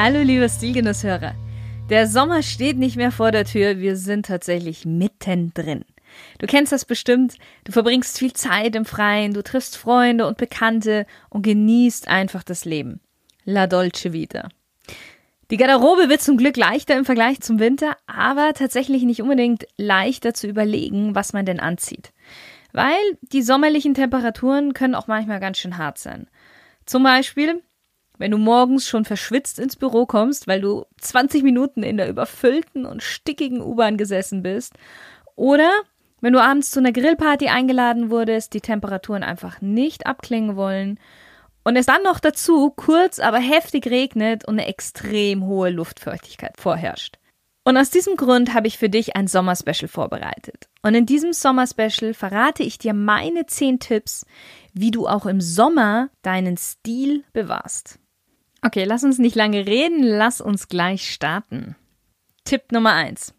Hallo liebe Stilgenusshörer. Der Sommer steht nicht mehr vor der Tür, wir sind tatsächlich mittendrin. Du kennst das bestimmt, du verbringst viel Zeit im Freien, du triffst Freunde und Bekannte und genießt einfach das Leben. La Dolce Vita. Die Garderobe wird zum Glück leichter im Vergleich zum Winter, aber tatsächlich nicht unbedingt leichter zu überlegen, was man denn anzieht. Weil die sommerlichen Temperaturen können auch manchmal ganz schön hart sein. Zum Beispiel wenn du morgens schon verschwitzt ins Büro kommst, weil du 20 Minuten in der überfüllten und stickigen U-Bahn gesessen bist. Oder wenn du abends zu einer Grillparty eingeladen wurdest, die Temperaturen einfach nicht abklingen wollen und es dann noch dazu kurz, aber heftig regnet und eine extrem hohe Luftfeuchtigkeit vorherrscht. Und aus diesem Grund habe ich für dich ein Sommerspecial vorbereitet. Und in diesem Sommerspecial verrate ich dir meine 10 Tipps, wie du auch im Sommer deinen Stil bewahrst. Okay, lass uns nicht lange reden, lass uns gleich starten. Tipp Nummer eins: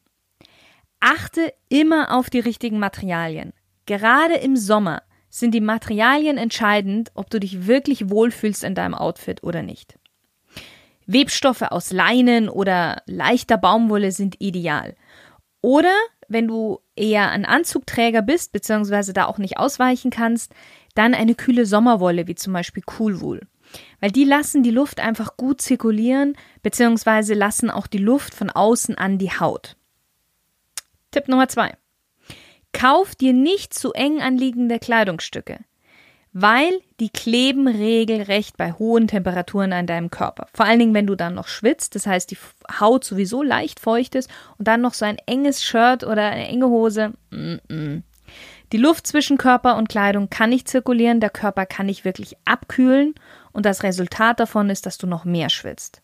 Achte immer auf die richtigen Materialien. Gerade im Sommer sind die Materialien entscheidend, ob du dich wirklich wohlfühlst in deinem Outfit oder nicht. Webstoffe aus Leinen oder leichter Baumwolle sind ideal. Oder wenn du eher ein Anzugträger bist, beziehungsweise da auch nicht ausweichen kannst, dann eine kühle Sommerwolle, wie zum Beispiel Coolwool. Weil die lassen die Luft einfach gut zirkulieren, beziehungsweise lassen auch die Luft von außen an die Haut. Tipp Nummer zwei. Kauf dir nicht zu eng anliegende Kleidungsstücke, weil die kleben regelrecht bei hohen Temperaturen an deinem Körper. Vor allen Dingen, wenn du dann noch schwitzt, das heißt, die Haut sowieso leicht feucht ist und dann noch so ein enges Shirt oder eine enge Hose. Mm -mm. Die Luft zwischen Körper und Kleidung kann nicht zirkulieren, der Körper kann nicht wirklich abkühlen und das Resultat davon ist, dass du noch mehr schwitzt.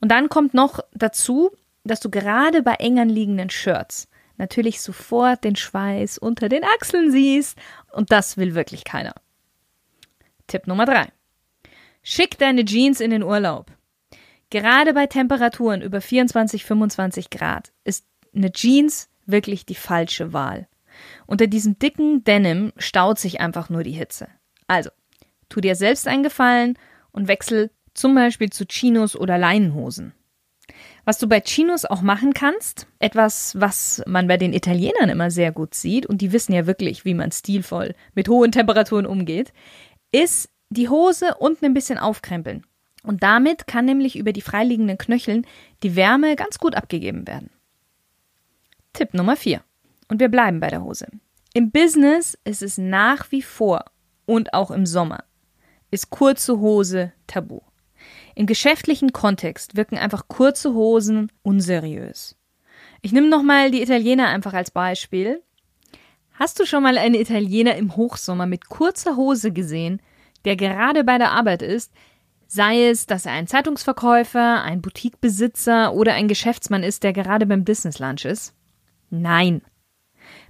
Und dann kommt noch dazu, dass du gerade bei eng anliegenden Shirts natürlich sofort den Schweiß unter den Achseln siehst und das will wirklich keiner. Tipp Nummer drei: Schick deine Jeans in den Urlaub. Gerade bei Temperaturen über 24, 25 Grad ist eine Jeans wirklich die falsche Wahl. Unter diesem dicken Denim staut sich einfach nur die Hitze. Also, Tu dir selbst einen Gefallen und wechsel zum Beispiel zu Chinos oder Leinenhosen. Was du bei Chinos auch machen kannst, etwas, was man bei den Italienern immer sehr gut sieht, und die wissen ja wirklich, wie man stilvoll mit hohen Temperaturen umgeht, ist die Hose unten ein bisschen aufkrempeln. Und damit kann nämlich über die freiliegenden Knöcheln die Wärme ganz gut abgegeben werden. Tipp Nummer 4. Und wir bleiben bei der Hose. Im Business ist es nach wie vor und auch im Sommer ist kurze Hose tabu. Im geschäftlichen Kontext wirken einfach kurze Hosen unseriös. Ich nehme nochmal die Italiener einfach als Beispiel. Hast du schon mal einen Italiener im Hochsommer mit kurzer Hose gesehen, der gerade bei der Arbeit ist, sei es, dass er ein Zeitungsverkäufer, ein Boutiquebesitzer oder ein Geschäftsmann ist, der gerade beim Business Lunch ist? Nein.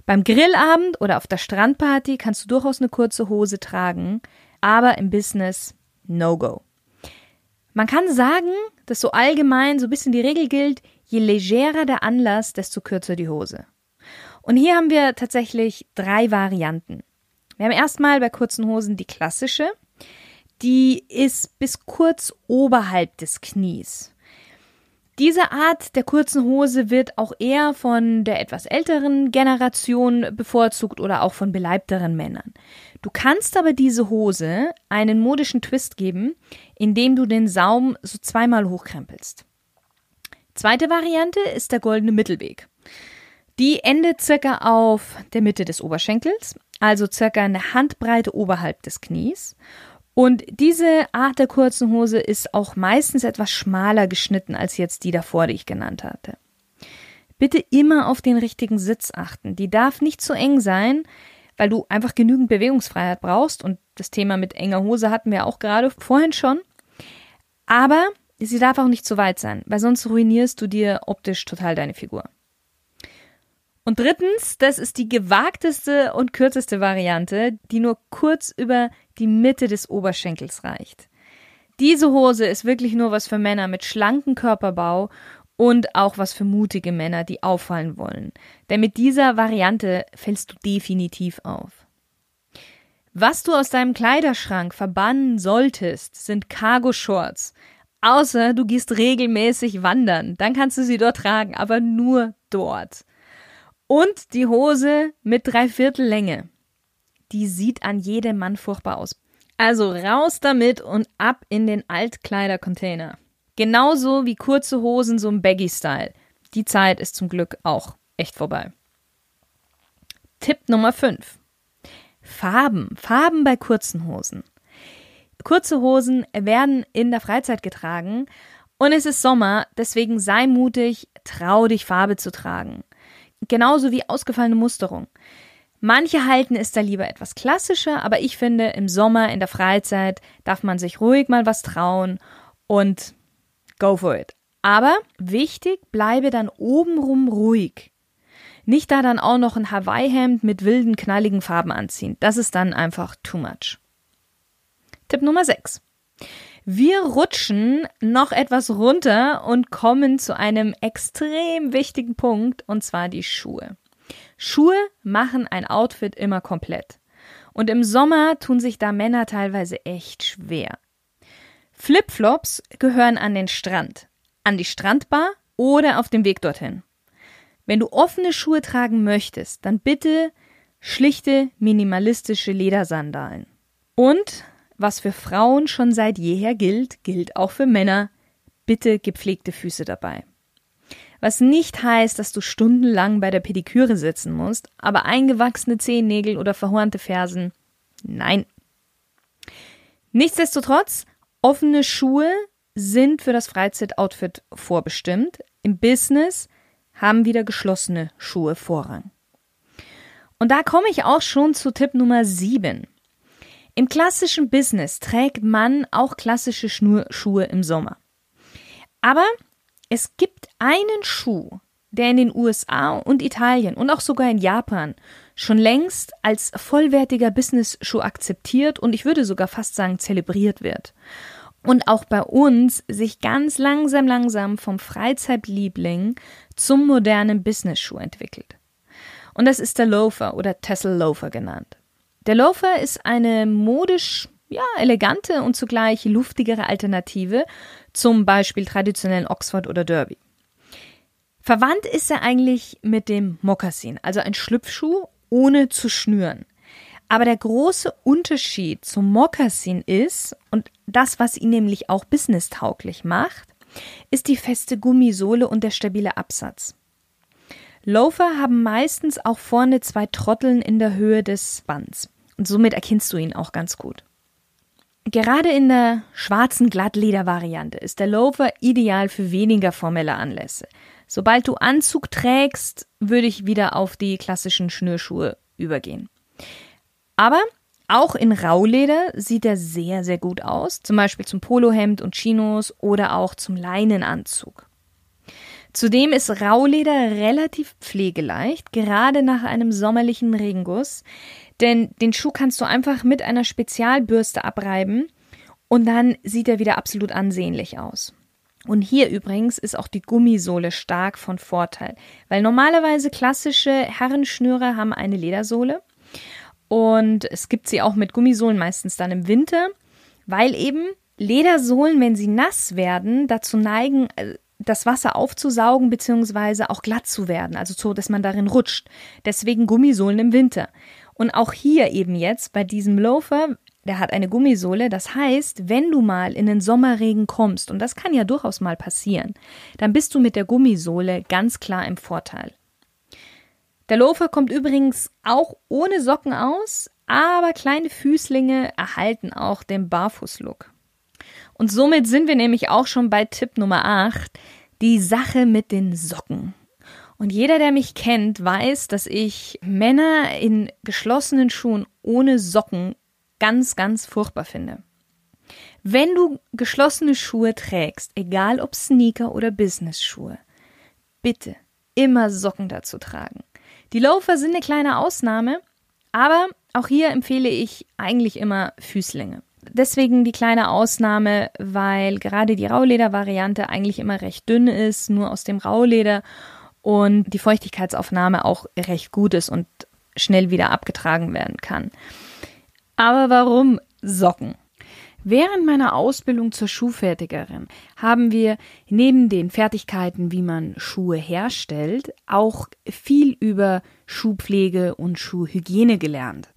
Beim Grillabend oder auf der Strandparty kannst du durchaus eine kurze Hose tragen, aber im Business No-Go. Man kann sagen, dass so allgemein so ein bisschen die Regel gilt, je legerer der Anlass, desto kürzer die Hose. Und hier haben wir tatsächlich drei Varianten. Wir haben erstmal bei kurzen Hosen die klassische, die ist bis kurz oberhalb des Knies. Diese Art der kurzen Hose wird auch eher von der etwas älteren Generation bevorzugt oder auch von beleibteren Männern. Du kannst aber diese Hose einen modischen Twist geben, indem du den Saum so zweimal hochkrempelst. Zweite Variante ist der goldene Mittelweg. Die endet circa auf der Mitte des Oberschenkels, also circa eine Handbreite oberhalb des Knies und diese Art der kurzen Hose ist auch meistens etwas schmaler geschnitten als jetzt die davor, die ich genannt hatte. Bitte immer auf den richtigen Sitz achten. Die darf nicht zu eng sein, weil du einfach genügend Bewegungsfreiheit brauchst. Und das Thema mit enger Hose hatten wir auch gerade vorhin schon. Aber sie darf auch nicht zu weit sein, weil sonst ruinierst du dir optisch total deine Figur. Und drittens, das ist die gewagteste und kürzeste Variante, die nur kurz über die Mitte des Oberschenkels reicht. Diese Hose ist wirklich nur was für Männer mit schlankem Körperbau und auch was für mutige Männer, die auffallen wollen. Denn mit dieser Variante fällst du definitiv auf. Was du aus deinem Kleiderschrank verbannen solltest, sind Cargo-Shorts. Außer du gehst regelmäßig wandern, dann kannst du sie dort tragen, aber nur dort. Und die Hose mit Dreiviertel Länge. Die sieht an jedem Mann furchtbar aus. Also raus damit und ab in den Altkleidercontainer. Genauso wie kurze Hosen so im Baggy-Style. Die Zeit ist zum Glück auch echt vorbei. Tipp Nummer 5. Farben. Farben bei kurzen Hosen. Kurze Hosen werden in der Freizeit getragen und es ist Sommer, deswegen sei mutig, trau dich Farbe zu tragen. Genauso wie ausgefallene Musterung. Manche halten es da lieber etwas klassischer, aber ich finde, im Sommer, in der Freizeit, darf man sich ruhig mal was trauen und go for it. Aber wichtig, bleibe dann obenrum ruhig. Nicht da dann auch noch ein Hawaii-Hemd mit wilden, knalligen Farben anziehen. Das ist dann einfach too much. Tipp Nummer 6. Wir rutschen noch etwas runter und kommen zu einem extrem wichtigen Punkt, und zwar die Schuhe. Schuhe machen ein Outfit immer komplett. Und im Sommer tun sich da Männer teilweise echt schwer. Flipflops gehören an den Strand, an die Strandbar oder auf dem Weg dorthin. Wenn du offene Schuhe tragen möchtest, dann bitte schlichte, minimalistische Ledersandalen. Und was für Frauen schon seit jeher gilt, gilt auch für Männer. Bitte gepflegte Füße dabei. Was nicht heißt, dass du stundenlang bei der Pediküre sitzen musst, aber eingewachsene Zehennägel oder verhornte Fersen, nein. Nichtsdestotrotz, offene Schuhe sind für das Freizeitoutfit vorbestimmt. Im Business haben wieder geschlossene Schuhe Vorrang. Und da komme ich auch schon zu Tipp Nummer 7. Im klassischen Business trägt man auch klassische Schuhe im Sommer. Aber es gibt einen Schuh, der in den USA und Italien und auch sogar in Japan schon längst als vollwertiger Business-Schuh akzeptiert und ich würde sogar fast sagen zelebriert wird. Und auch bei uns sich ganz langsam, langsam vom Freizeitliebling zum modernen Business-Schuh entwickelt. Und das ist der Loafer oder Tessel Loafer genannt. Der Loafer ist eine modisch ja, elegante und zugleich luftigere Alternative zum Beispiel traditionellen Oxford oder Derby. Verwandt ist er eigentlich mit dem Mokassin, also ein Schlüpfschuh ohne zu schnüren. Aber der große Unterschied zum Mokassin ist, und das, was ihn nämlich auch businesstauglich macht, ist die feste Gummisohle und der stabile Absatz. Loafer haben meistens auch vorne zwei Trotteln in der Höhe des Bands. Und somit erkennst du ihn auch ganz gut. Gerade in der schwarzen Glattleder-Variante ist der Loafer ideal für weniger formelle Anlässe. Sobald du Anzug trägst, würde ich wieder auf die klassischen Schnürschuhe übergehen. Aber auch in Rauleder sieht er sehr, sehr gut aus, zum Beispiel zum Polohemd und Chinos oder auch zum Leinenanzug. Zudem ist Rauleder relativ pflegeleicht, gerade nach einem sommerlichen Regenguss, denn den Schuh kannst du einfach mit einer Spezialbürste abreiben und dann sieht er wieder absolut ansehnlich aus. Und hier übrigens ist auch die Gummisohle stark von Vorteil, weil normalerweise klassische Herrenschnüre haben eine Ledersohle und es gibt sie auch mit Gummisohlen meistens dann im Winter, weil eben Ledersohlen, wenn sie nass werden, dazu neigen, äh, das Wasser aufzusaugen bzw. auch glatt zu werden, also so, dass man darin rutscht. Deswegen Gummisohlen im Winter. Und auch hier eben jetzt bei diesem Loafer, der hat eine Gummisohle, das heißt, wenn du mal in den Sommerregen kommst, und das kann ja durchaus mal passieren, dann bist du mit der Gummisohle ganz klar im Vorteil. Der Loafer kommt übrigens auch ohne Socken aus, aber kleine Füßlinge erhalten auch den Barfußlook. Und somit sind wir nämlich auch schon bei Tipp Nummer 8, die Sache mit den Socken. Und jeder, der mich kennt, weiß, dass ich Männer in geschlossenen Schuhen ohne Socken ganz, ganz furchtbar finde. Wenn du geschlossene Schuhe trägst, egal ob Sneaker oder Business-Schuhe, bitte immer Socken dazu tragen. Die Loafer sind eine kleine Ausnahme, aber auch hier empfehle ich eigentlich immer Füßlinge. Deswegen die kleine Ausnahme, weil gerade die Rauleder-Variante eigentlich immer recht dünn ist, nur aus dem Rauleder und die Feuchtigkeitsaufnahme auch recht gut ist und schnell wieder abgetragen werden kann. Aber warum Socken? Während meiner Ausbildung zur Schuhfertigerin haben wir neben den Fertigkeiten, wie man Schuhe herstellt, auch viel über Schuhpflege und Schuhhygiene gelernt.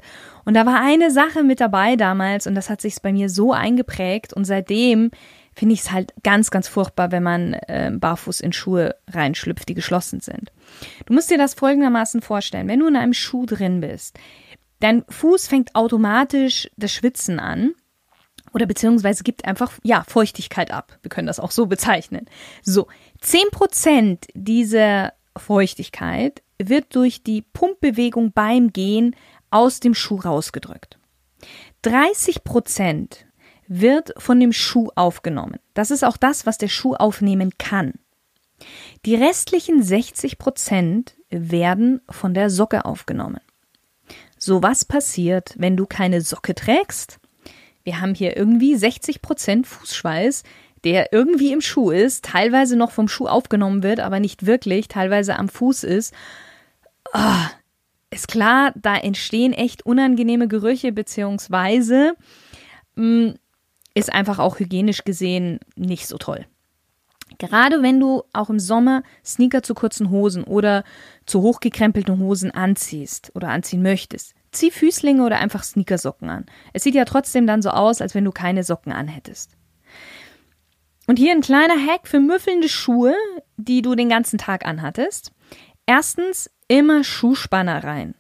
Und da war eine Sache mit dabei damals und das hat sich bei mir so eingeprägt und seitdem finde ich es halt ganz, ganz furchtbar, wenn man äh, barfuß in Schuhe reinschlüpft, die geschlossen sind. Du musst dir das folgendermaßen vorstellen. Wenn du in einem Schuh drin bist, dein Fuß fängt automatisch das Schwitzen an oder beziehungsweise gibt einfach, ja, Feuchtigkeit ab. Wir können das auch so bezeichnen. So, zehn Prozent dieser Feuchtigkeit wird durch die Pumpbewegung beim Gehen aus dem Schuh rausgedrückt. 30 Prozent wird von dem Schuh aufgenommen. Das ist auch das, was der Schuh aufnehmen kann. Die restlichen 60 Prozent werden von der Socke aufgenommen. So was passiert, wenn du keine Socke trägst? Wir haben hier irgendwie 60 Prozent Fußschweiß, der irgendwie im Schuh ist, teilweise noch vom Schuh aufgenommen wird, aber nicht wirklich, teilweise am Fuß ist. Oh, ist klar, da entstehen echt unangenehme Gerüche, beziehungsweise mh, mm, ist einfach auch hygienisch gesehen nicht so toll. Gerade wenn du auch im Sommer Sneaker zu kurzen Hosen oder zu hochgekrempelten Hosen anziehst oder anziehen möchtest, zieh Füßlinge oder einfach Sneakersocken an. Es sieht ja trotzdem dann so aus, als wenn du keine Socken anhättest. Und hier ein kleiner Hack für müffelnde Schuhe, die du den ganzen Tag anhattest. Erstens immer Schuhspanner rein.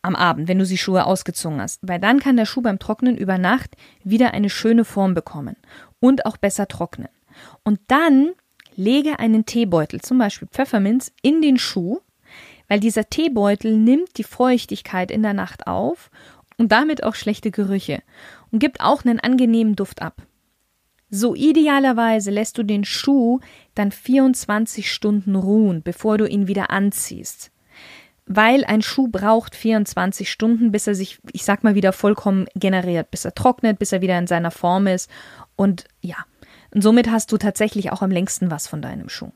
Am Abend, wenn du die Schuhe ausgezogen hast, weil dann kann der Schuh beim Trocknen über Nacht wieder eine schöne Form bekommen und auch besser trocknen. Und dann lege einen Teebeutel, zum Beispiel Pfefferminz, in den Schuh weil dieser Teebeutel nimmt die Feuchtigkeit in der Nacht auf und damit auch schlechte Gerüche und gibt auch einen angenehmen Duft ab. So idealerweise lässt du den Schuh dann 24 Stunden ruhen, bevor du ihn wieder anziehst. Weil ein Schuh braucht 24 Stunden, bis er sich, ich sag mal, wieder vollkommen generiert, bis er trocknet, bis er wieder in seiner Form ist. Und ja, und somit hast du tatsächlich auch am längsten was von deinem Schuh.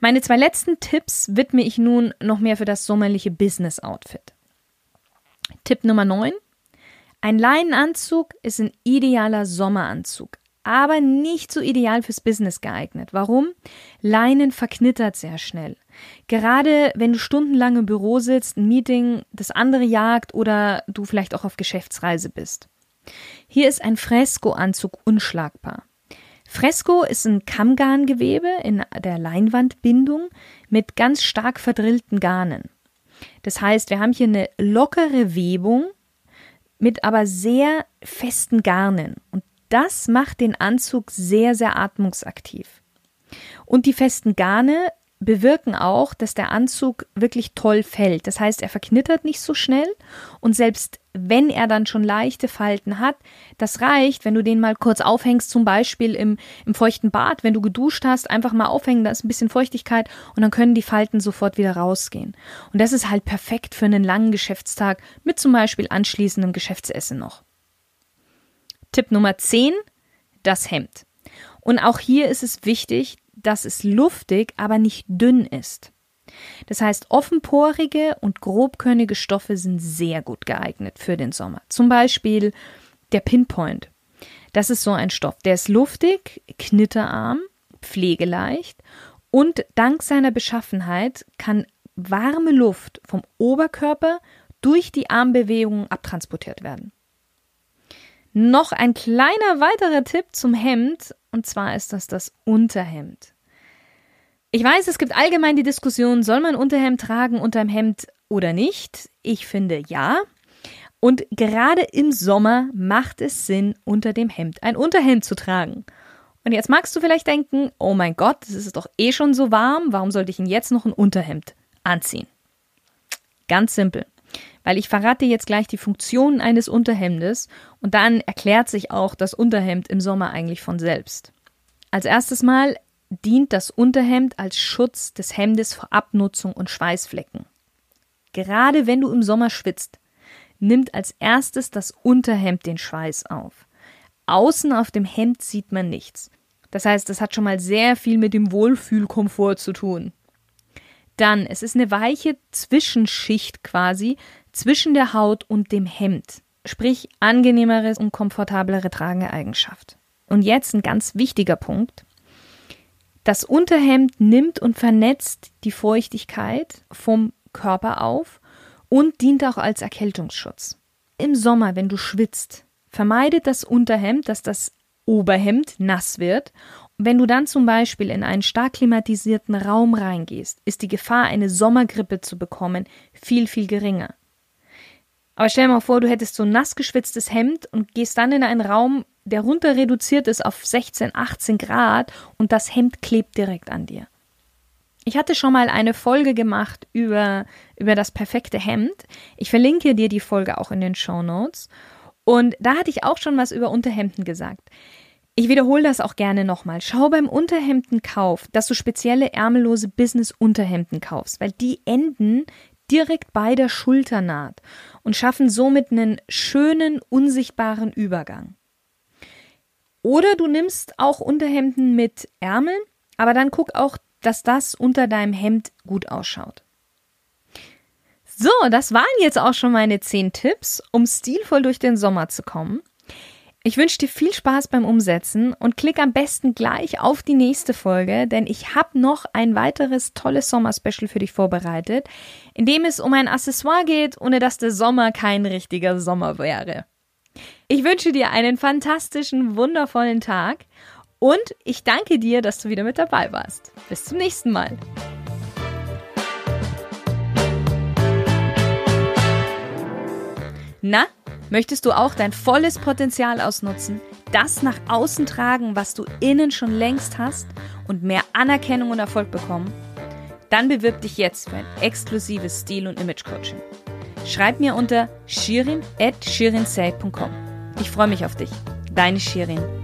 Meine zwei letzten Tipps widme ich nun noch mehr für das sommerliche Business-Outfit. Tipp Nummer 9. Ein Leinenanzug ist ein idealer Sommeranzug, aber nicht so ideal fürs Business geeignet. Warum? Leinen verknittert sehr schnell. Gerade wenn du stundenlang im Büro sitzt, ein Meeting das andere jagt oder du vielleicht auch auf Geschäftsreise bist. Hier ist ein Fresco-Anzug unschlagbar. Fresco ist ein Kammgarngewebe in der Leinwandbindung mit ganz stark verdrillten Garnen. Das heißt, wir haben hier eine lockere Webung mit aber sehr festen Garnen. Und das macht den Anzug sehr, sehr atmungsaktiv. Und die festen Garne bewirken auch, dass der Anzug wirklich toll fällt. Das heißt, er verknittert nicht so schnell und selbst wenn er dann schon leichte Falten hat, das reicht, wenn du den mal kurz aufhängst, zum Beispiel im, im feuchten Bad, wenn du geduscht hast, einfach mal aufhängen, da ist ein bisschen Feuchtigkeit und dann können die Falten sofort wieder rausgehen. Und das ist halt perfekt für einen langen Geschäftstag mit zum Beispiel anschließendem Geschäftsessen noch. Tipp Nummer 10, das Hemd. Und auch hier ist es wichtig, dass es luftig, aber nicht dünn ist. Das heißt, offenporige und grobkörnige Stoffe sind sehr gut geeignet für den Sommer. Zum Beispiel der Pinpoint. Das ist so ein Stoff. Der ist luftig, knitterarm, pflegeleicht und dank seiner Beschaffenheit kann warme Luft vom Oberkörper durch die Armbewegungen abtransportiert werden. Noch ein kleiner weiterer Tipp zum Hemd, und zwar ist das das Unterhemd. Ich weiß, es gibt allgemein die Diskussion, soll man Unterhemd tragen unterm Hemd oder nicht? Ich finde ja. Und gerade im Sommer macht es Sinn, unter dem Hemd ein Unterhemd zu tragen. Und jetzt magst du vielleicht denken, oh mein Gott, es ist doch eh schon so warm, warum sollte ich denn jetzt noch ein Unterhemd anziehen? Ganz simpel. Weil ich verrate jetzt gleich die Funktionen eines Unterhemdes und dann erklärt sich auch das Unterhemd im Sommer eigentlich von selbst. Als erstes Mal dient das Unterhemd als Schutz des Hemdes vor Abnutzung und Schweißflecken. Gerade wenn du im Sommer schwitzt, nimmt als erstes das Unterhemd den Schweiß auf. Außen auf dem Hemd sieht man nichts. Das heißt, das hat schon mal sehr viel mit dem Wohlfühlkomfort zu tun. Dann, es ist eine weiche Zwischenschicht quasi zwischen der Haut und dem Hemd. Sprich, angenehmere und komfortablere Trageeigenschaft. Und jetzt ein ganz wichtiger Punkt. Das Unterhemd nimmt und vernetzt die Feuchtigkeit vom Körper auf und dient auch als Erkältungsschutz. Im Sommer, wenn du schwitzt, vermeidet das Unterhemd, dass das Oberhemd nass wird. Wenn du dann zum Beispiel in einen stark klimatisierten Raum reingehst, ist die Gefahr, eine Sommergrippe zu bekommen, viel, viel geringer. Aber stell dir mal vor, du hättest so ein nass geschwitztes Hemd und gehst dann in einen Raum, der runter reduziert ist auf 16, 18 Grad und das Hemd klebt direkt an dir. Ich hatte schon mal eine Folge gemacht über, über das perfekte Hemd. Ich verlinke dir die Folge auch in den Show Notes. Und da hatte ich auch schon was über Unterhemden gesagt. Ich wiederhole das auch gerne nochmal. Schau beim Unterhemdenkauf, dass du spezielle ärmellose Business-Unterhemden kaufst, weil die enden direkt bei der Schulternaht und schaffen somit einen schönen, unsichtbaren Übergang. Oder du nimmst auch Unterhemden mit Ärmeln, aber dann guck auch, dass das unter deinem Hemd gut ausschaut. So, das waren jetzt auch schon meine zehn Tipps, um stilvoll durch den Sommer zu kommen. Ich wünsche dir viel Spaß beim Umsetzen und klick am besten gleich auf die nächste Folge, denn ich habe noch ein weiteres tolles Sommerspecial für dich vorbereitet, in dem es um ein Accessoire geht, ohne dass der Sommer kein richtiger Sommer wäre. Ich wünsche dir einen fantastischen, wundervollen Tag und ich danke dir, dass du wieder mit dabei warst. Bis zum nächsten Mal. Na, möchtest du auch dein volles Potenzial ausnutzen, das nach außen tragen, was du innen schon längst hast und mehr Anerkennung und Erfolg bekommen? Dann bewirb dich jetzt für ein exklusives Stil- und Image-Coaching. Schreib mir unter shirin.shirinsay.com. Ich freue mich auf dich. Deine Shirin.